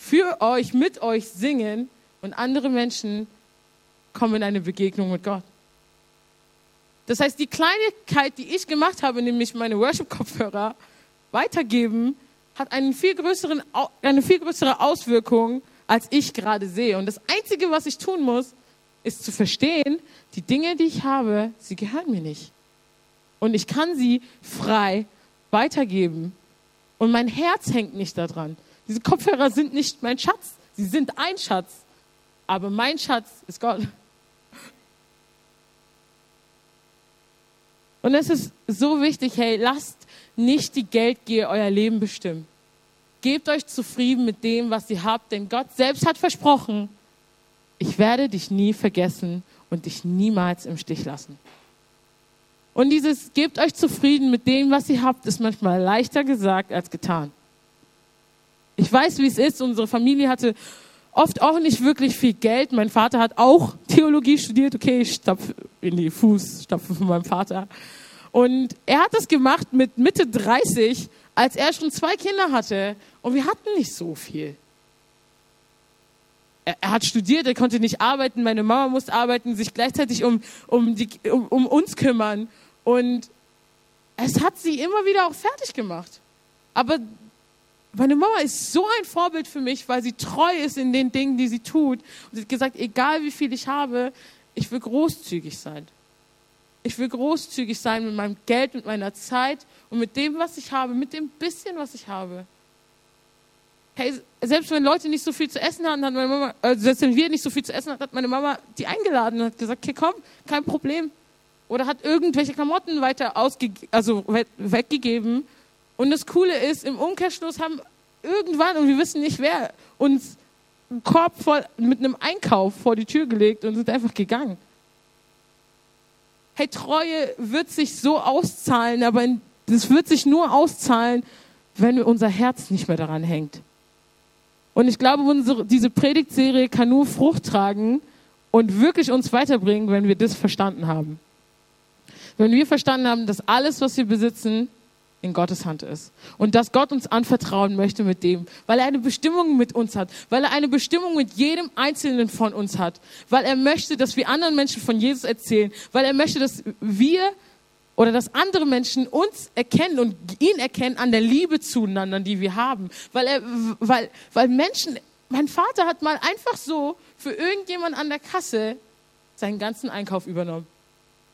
für euch, mit euch singen und andere Menschen kommen in eine Begegnung mit Gott. Das heißt, die Kleinigkeit, die ich gemacht habe, nämlich meine Worship-Kopfhörer weitergeben, hat einen viel größeren, eine viel größere Auswirkung, als ich gerade sehe. Und das Einzige, was ich tun muss, ist zu verstehen, die Dinge, die ich habe, sie gehören mir nicht. Und ich kann sie frei weitergeben. Und mein Herz hängt nicht daran. Diese Kopfhörer sind nicht mein Schatz. Sie sind ein Schatz. Aber mein Schatz ist Gott. Und es ist so wichtig, hey, lasst nicht die Geldgier euer Leben bestimmen. Gebt euch zufrieden mit dem, was ihr habt, denn Gott selbst hat versprochen, ich werde dich nie vergessen und dich niemals im Stich lassen. Und dieses gebt euch zufrieden mit dem, was ihr habt, ist manchmal leichter gesagt als getan. Ich weiß, wie es ist. Unsere Familie hatte oft auch nicht wirklich viel Geld. Mein Vater hat auch Theologie studiert. Okay, ich stapfe in die Fußstapfen von meinem Vater. Und er hat das gemacht mit Mitte 30, als er schon zwei Kinder hatte. Und wir hatten nicht so viel. Er, er hat studiert, er konnte nicht arbeiten. Meine Mama musste arbeiten, sich gleichzeitig um, um, die, um, um uns kümmern. Und es hat sie immer wieder auch fertig gemacht. Aber meine Mama ist so ein Vorbild für mich, weil sie treu ist in den Dingen, die sie tut. Und sie hat gesagt, egal wie viel ich habe, ich will großzügig sein. Ich will großzügig sein mit meinem Geld, mit meiner Zeit und mit dem, was ich habe, mit dem bisschen, was ich habe. Hey, selbst wenn Leute nicht so viel zu essen hatten, hat meine Mama, äh, selbst wenn wir nicht so viel zu essen hatten, hat meine Mama die eingeladen und hat gesagt, okay, komm, kein Problem. Oder hat irgendwelche Klamotten weiter ausge also weggegeben und das Coole ist, im Umkehrschluss haben irgendwann, und wir wissen nicht wer, uns einen Korb voll mit einem Einkauf vor die Tür gelegt und sind einfach gegangen. Hey, Treue wird sich so auszahlen, aber das wird sich nur auszahlen, wenn unser Herz nicht mehr daran hängt. Und ich glaube, unsere, diese Predigtserie kann nur Frucht tragen und wirklich uns weiterbringen, wenn wir das verstanden haben. Wenn wir verstanden haben, dass alles, was wir besitzen, in Gottes Hand ist. Und dass Gott uns anvertrauen möchte mit dem, weil er eine Bestimmung mit uns hat, weil er eine Bestimmung mit jedem Einzelnen von uns hat, weil er möchte, dass wir anderen Menschen von Jesus erzählen, weil er möchte, dass wir oder dass andere Menschen uns erkennen und ihn erkennen an der Liebe zueinander, die wir haben. Weil, er, weil, weil Menschen, mein Vater hat mal einfach so für irgendjemand an der Kasse seinen ganzen Einkauf übernommen.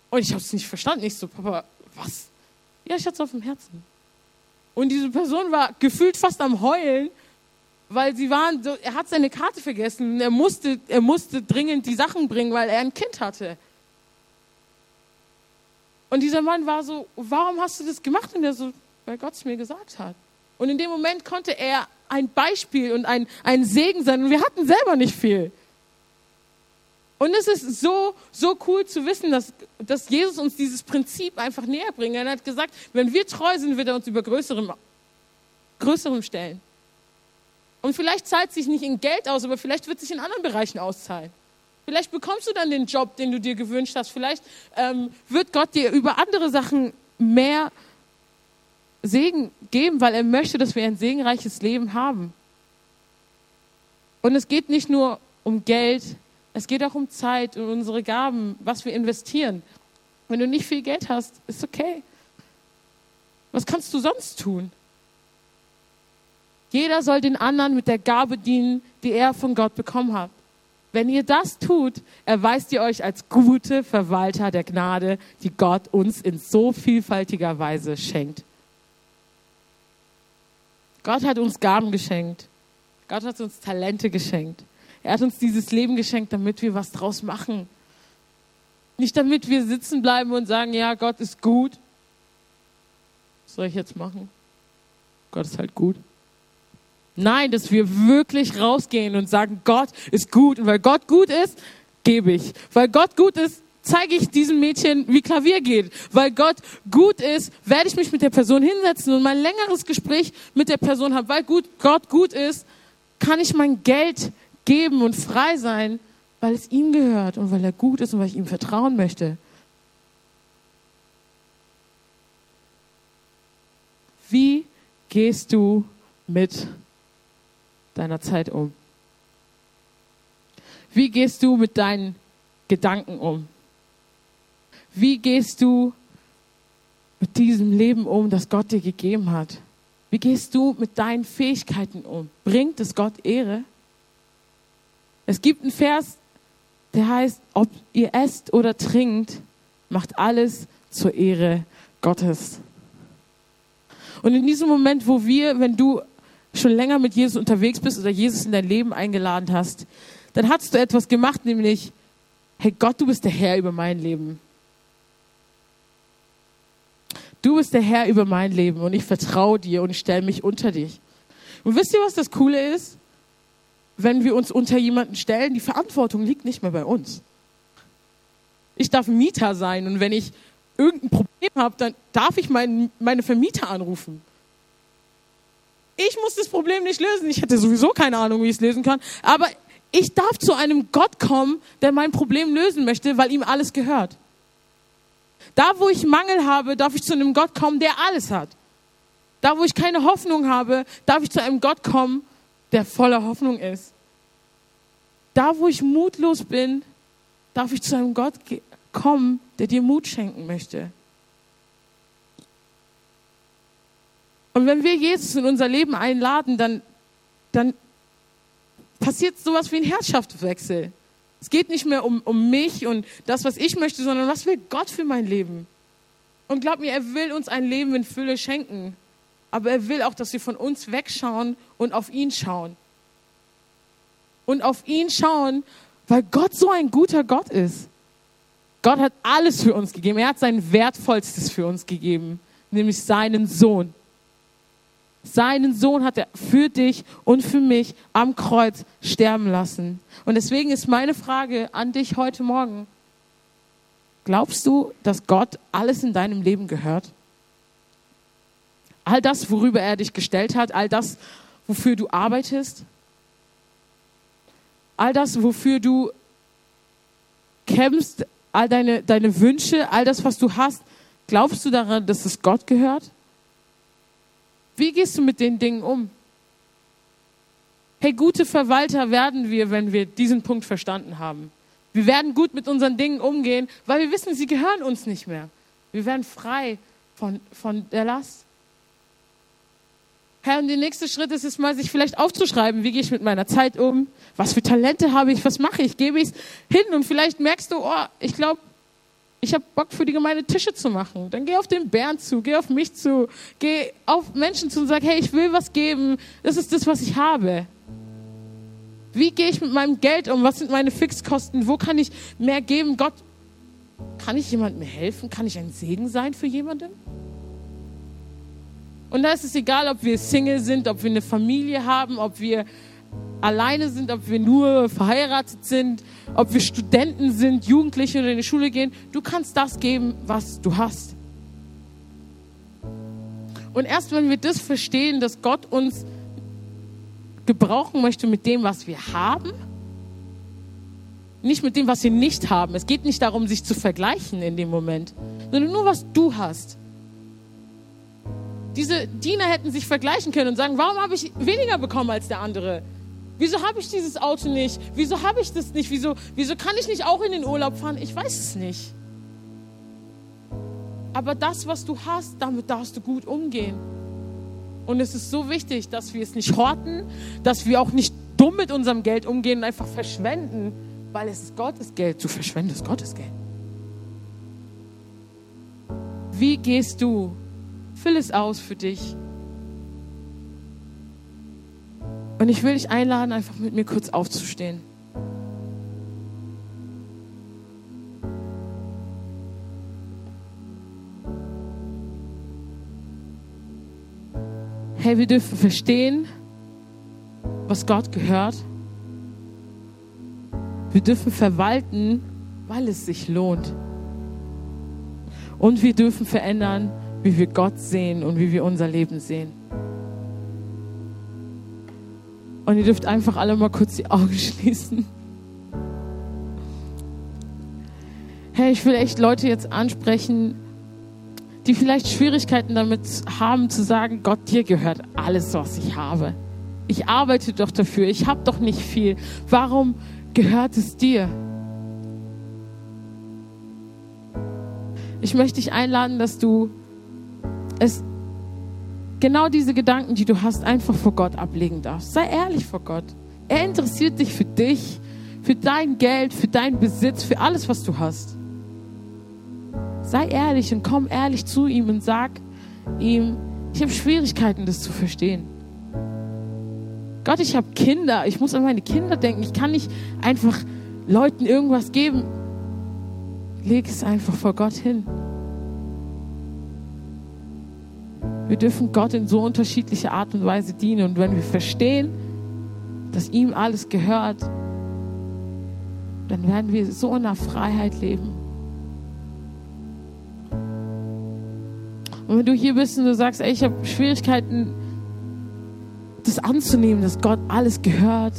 Und ich habe es nicht verstanden. Ich so, Papa, was? Ja, ich hatte es auf dem Herzen. Und diese Person war gefühlt fast am Heulen, weil sie waren, so, er hat seine Karte vergessen. Er musste, er musste dringend die Sachen bringen, weil er ein Kind hatte. Und dieser Mann war so, warum hast du das gemacht? Und er so, weil Gott es mir gesagt hat. Und in dem Moment konnte er ein Beispiel und ein, ein Segen sein. Und wir hatten selber nicht viel. Und es ist so, so cool zu wissen, dass, dass Jesus uns dieses Prinzip einfach näher bringt. Er hat gesagt, wenn wir treu sind, wird er uns über größerem, größerem stellen. Und vielleicht zahlt sich nicht in Geld aus, aber vielleicht wird sich in anderen Bereichen auszahlen. Vielleicht bekommst du dann den Job, den du dir gewünscht hast. Vielleicht ähm, wird Gott dir über andere Sachen mehr Segen geben, weil er möchte, dass wir ein segenreiches Leben haben. Und es geht nicht nur um Geld, es geht auch um Zeit und unsere Gaben, was wir investieren. Wenn du nicht viel Geld hast, ist okay. Was kannst du sonst tun? Jeder soll den anderen mit der Gabe dienen, die er von Gott bekommen hat. Wenn ihr das tut, erweist ihr euch als gute Verwalter der Gnade, die Gott uns in so vielfältiger Weise schenkt. Gott hat uns Gaben geschenkt. Gott hat uns Talente geschenkt. Er hat uns dieses Leben geschenkt, damit wir was draus machen. Nicht damit wir sitzen bleiben und sagen, ja, Gott ist gut. Was soll ich jetzt machen? Gott ist halt gut. Nein, dass wir wirklich rausgehen und sagen, Gott ist gut. Und weil Gott gut ist, gebe ich. Weil Gott gut ist, zeige ich diesem Mädchen, wie Klavier geht. Weil Gott gut ist, werde ich mich mit der Person hinsetzen und mein längeres Gespräch mit der Person haben. Weil gut, Gott gut ist, kann ich mein Geld geben und frei sein, weil es ihm gehört und weil er gut ist und weil ich ihm vertrauen möchte. Wie gehst du mit deiner Zeit um? Wie gehst du mit deinen Gedanken um? Wie gehst du mit diesem Leben um, das Gott dir gegeben hat? Wie gehst du mit deinen Fähigkeiten um? Bringt es Gott Ehre? Es gibt einen Vers, der heißt, ob ihr esst oder trinkt, macht alles zur Ehre Gottes. Und in diesem Moment, wo wir, wenn du schon länger mit Jesus unterwegs bist oder Jesus in dein Leben eingeladen hast, dann hast du etwas gemacht, nämlich, hey Gott, du bist der Herr über mein Leben. Du bist der Herr über mein Leben und ich vertraue dir und ich stelle mich unter dich. Und wisst ihr, was das Coole ist? Wenn wir uns unter jemanden stellen, die Verantwortung liegt nicht mehr bei uns. Ich darf Mieter sein und wenn ich irgendein Problem habe, dann darf ich mein, meine Vermieter anrufen. Ich muss das Problem nicht lösen. Ich hätte sowieso keine Ahnung, wie ich es lösen kann. Aber ich darf zu einem Gott kommen, der mein Problem lösen möchte, weil ihm alles gehört. Da, wo ich Mangel habe, darf ich zu einem Gott kommen, der alles hat. Da, wo ich keine Hoffnung habe, darf ich zu einem Gott kommen, der voller Hoffnung ist. Da, wo ich mutlos bin, darf ich zu einem Gott kommen, der dir Mut schenken möchte. Und wenn wir Jesus in unser Leben einladen, dann, dann passiert sowas wie ein Herrschaftswechsel. Es geht nicht mehr um, um mich und das, was ich möchte, sondern was will Gott für mein Leben? Und glaub mir, er will uns ein Leben in Fülle schenken. Aber er will auch, dass wir von uns wegschauen und auf ihn schauen. Und auf ihn schauen, weil Gott so ein guter Gott ist. Gott hat alles für uns gegeben. Er hat sein Wertvollstes für uns gegeben, nämlich seinen Sohn. Seinen Sohn hat er für dich und für mich am Kreuz sterben lassen. Und deswegen ist meine Frage an dich heute Morgen. Glaubst du, dass Gott alles in deinem Leben gehört? All das, worüber er dich gestellt hat, all das, wofür du arbeitest, all das, wofür du kämpfst, all deine, deine Wünsche, all das, was du hast, glaubst du daran, dass es Gott gehört? Wie gehst du mit den Dingen um? Hey, gute Verwalter werden wir, wenn wir diesen Punkt verstanden haben. Wir werden gut mit unseren Dingen umgehen, weil wir wissen, sie gehören uns nicht mehr. Wir werden frei von, von der Last. Herr, und der nächste Schritt ist es mal, sich vielleicht aufzuschreiben, wie gehe ich mit meiner Zeit um, was für Talente habe ich, was mache ich, gebe ich es hin und vielleicht merkst du, oh, ich glaube, ich habe Bock für die Gemeinde Tische zu machen. Dann geh auf den Bären zu, geh auf mich zu, geh auf Menschen zu und sag, hey, ich will was geben. Das ist das, was ich habe. Wie gehe ich mit meinem Geld um? Was sind meine Fixkosten? Wo kann ich mehr geben? Gott, kann ich jemandem helfen? Kann ich ein Segen sein für jemanden? Und da ist es egal, ob wir Single sind, ob wir eine Familie haben, ob wir alleine sind, ob wir nur verheiratet sind, ob wir Studenten sind, Jugendliche oder in die Schule gehen. Du kannst das geben, was du hast. Und erst wenn wir das verstehen, dass Gott uns gebrauchen möchte mit dem, was wir haben, nicht mit dem, was wir nicht haben. Es geht nicht darum, sich zu vergleichen in dem Moment, sondern nur, was du hast. Diese Diener hätten sich vergleichen können und sagen, warum habe ich weniger bekommen als der andere? Wieso habe ich dieses Auto nicht? Wieso habe ich das nicht? Wieso, wieso kann ich nicht auch in den Urlaub fahren? Ich weiß es nicht. Aber das, was du hast, damit darfst du gut umgehen. Und es ist so wichtig, dass wir es nicht horten, dass wir auch nicht dumm mit unserem Geld umgehen und einfach verschwenden, weil es ist Gottes Geld. Du verschwendest Gottes Geld. Wie gehst du? Füll es aus für dich. Und ich will dich einladen, einfach mit mir kurz aufzustehen. Hey, wir dürfen verstehen, was Gott gehört. Wir dürfen verwalten, weil es sich lohnt. Und wir dürfen verändern, wie wir Gott sehen und wie wir unser Leben sehen. Und ihr dürft einfach alle mal kurz die Augen schließen. Hey, ich will echt Leute jetzt ansprechen, die vielleicht Schwierigkeiten damit haben zu sagen, Gott, dir gehört alles, was ich habe. Ich arbeite doch dafür, ich habe doch nicht viel. Warum gehört es dir? ich möchte dich einladen, dass du es genau diese Gedanken, die du hast, einfach vor Gott ablegen darfst. Sei ehrlich vor Gott. Er interessiert dich für dich, für dein Geld, für deinen Besitz, für alles, was du hast. Sei ehrlich und komm ehrlich zu ihm und sag ihm, ich habe Schwierigkeiten, das zu verstehen. Gott, ich habe Kinder, ich muss an meine Kinder denken. Ich kann nicht einfach Leuten irgendwas geben. Leg es einfach vor Gott hin. Wir dürfen Gott in so unterschiedlicher Art und Weise dienen. Und wenn wir verstehen, dass ihm alles gehört, dann werden wir so in der Freiheit leben. Und wenn du hier bist und du sagst, ey, ich habe Schwierigkeiten, das anzunehmen, dass Gott alles gehört,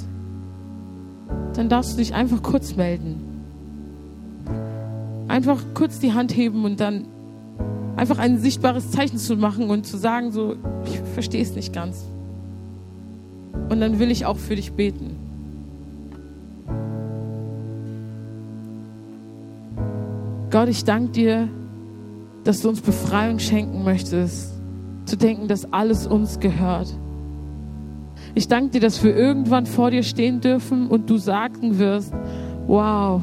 dann darfst du dich einfach kurz melden. Einfach kurz die Hand heben und dann einfach ein sichtbares Zeichen zu machen und zu sagen, so, ich verstehe es nicht ganz. Und dann will ich auch für dich beten. Gott, ich danke dir, dass du uns Befreiung schenken möchtest, zu denken, dass alles uns gehört. Ich danke dir, dass wir irgendwann vor dir stehen dürfen und du sagen wirst, wow,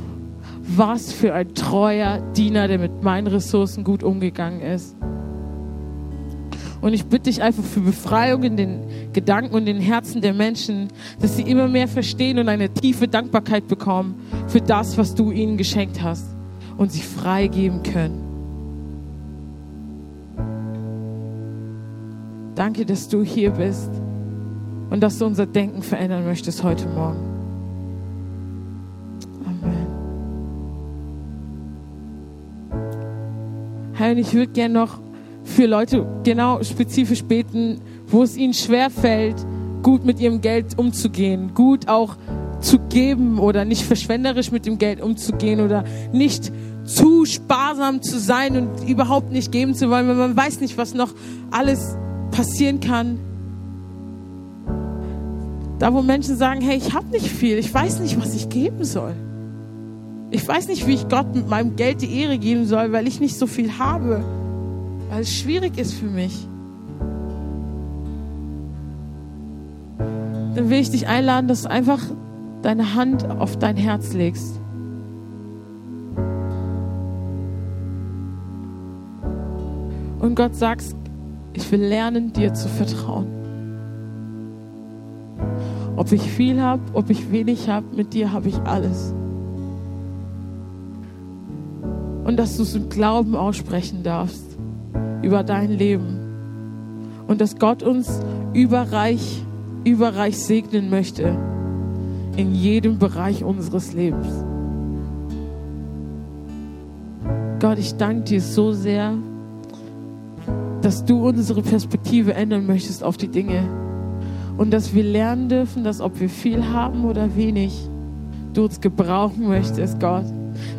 was für ein treuer Diener, der mit meinen Ressourcen gut umgegangen ist. Und ich bitte dich einfach für Befreiung in den Gedanken und den Herzen der Menschen, dass sie immer mehr verstehen und eine tiefe Dankbarkeit bekommen für das, was du ihnen geschenkt hast und sie freigeben können. Danke, dass du hier bist und dass du unser Denken verändern möchtest heute Morgen. Und ich würde gerne noch für Leute genau spezifisch beten, wo es ihnen schwer fällt, gut mit ihrem Geld umzugehen, gut auch zu geben oder nicht verschwenderisch mit dem Geld umzugehen oder nicht zu sparsam zu sein und überhaupt nicht geben zu wollen, weil man weiß nicht, was noch alles passieren kann. Da, wo Menschen sagen, hey, ich habe nicht viel, ich weiß nicht, was ich geben soll. Ich weiß nicht, wie ich Gott mit meinem Geld die Ehre geben soll, weil ich nicht so viel habe, weil es schwierig ist für mich. Dann will ich dich einladen, dass du einfach deine Hand auf dein Herz legst. Und Gott sagt, ich will lernen, dir zu vertrauen. Ob ich viel habe, ob ich wenig habe, mit dir habe ich alles. Und dass du es im Glauben aussprechen darfst über dein Leben. Und dass Gott uns überreich, überreich segnen möchte in jedem Bereich unseres Lebens. Gott, ich danke dir so sehr, dass du unsere Perspektive ändern möchtest auf die Dinge. Und dass wir lernen dürfen, dass ob wir viel haben oder wenig, du uns gebrauchen möchtest, Gott.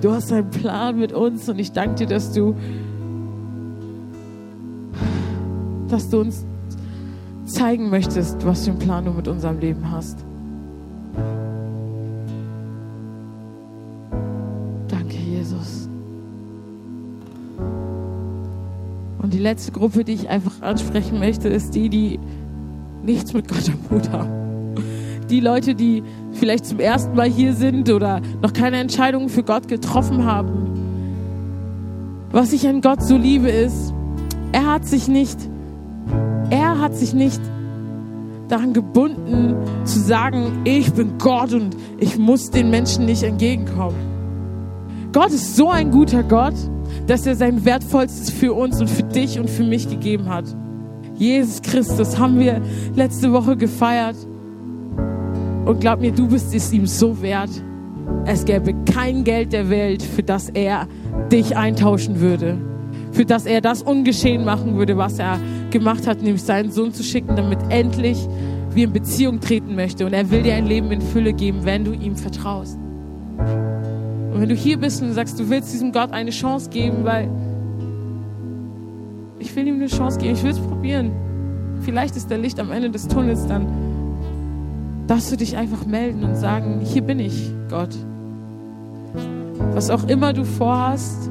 Du hast einen Plan mit uns und ich danke dir, dass du, dass du uns zeigen möchtest, was für einen Plan du mit unserem Leben hast. Und die letzte Gruppe, die ich einfach ansprechen möchte, ist die, die nichts mit Gott am Hut haben. Die Leute, die vielleicht zum ersten Mal hier sind oder noch keine Entscheidungen für Gott getroffen haben. Was ich an Gott so liebe ist, er hat sich nicht, er hat sich nicht daran gebunden zu sagen, ich bin Gott und ich muss den Menschen nicht entgegenkommen. Gott ist so ein guter Gott dass er sein Wertvollstes für uns und für dich und für mich gegeben hat. Jesus Christus haben wir letzte Woche gefeiert. Und glaub mir, du bist es ihm so wert. Es gäbe kein Geld der Welt, für das er dich eintauschen würde. Für das er das ungeschehen machen würde, was er gemacht hat, nämlich seinen Sohn zu schicken, damit endlich wir in Beziehung treten möchte. Und er will dir ein Leben in Fülle geben, wenn du ihm vertraust. Und wenn du hier bist und sagst, du willst diesem Gott eine Chance geben, weil ich will ihm eine Chance geben, ich will es probieren. Vielleicht ist der Licht am Ende des Tunnels, dann darfst du dich einfach melden und sagen, hier bin ich, Gott. Was auch immer du vorhast,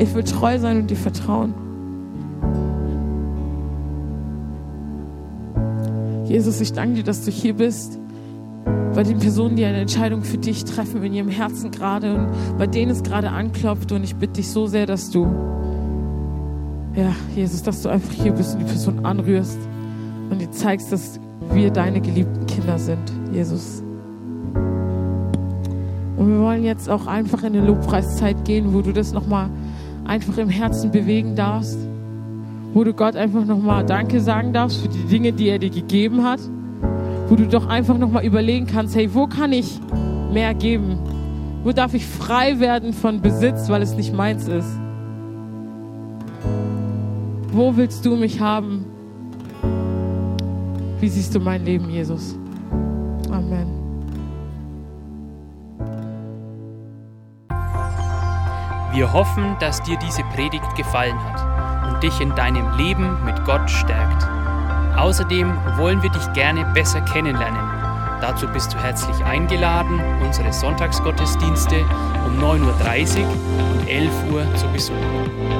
Ich will treu sein und dir vertrauen. Jesus, ich danke dir, dass du hier bist. Bei den Personen, die eine Entscheidung für dich treffen in ihrem Herzen gerade und bei denen es gerade anklopft. Und ich bitte dich so sehr, dass du, ja, Jesus, dass du einfach hier bist und die Person anrührst und dir zeigst, dass wir deine geliebten Kinder sind, Jesus. Und wir wollen jetzt auch einfach in eine Lobpreiszeit gehen, wo du das nochmal einfach im Herzen bewegen darfst wo du Gott einfach nochmal Danke sagen darfst für die Dinge, die er dir gegeben hat, wo du doch einfach nochmal überlegen kannst, hey, wo kann ich mehr geben? Wo darf ich frei werden von Besitz, weil es nicht meins ist? Wo willst du mich haben? Wie siehst du mein Leben, Jesus? Amen. Wir hoffen, dass dir diese Predigt gefallen hat dich in deinem Leben mit Gott stärkt. Außerdem wollen wir dich gerne besser kennenlernen. Dazu bist du herzlich eingeladen, unsere Sonntagsgottesdienste um 9.30 Uhr und 11 Uhr zu besuchen.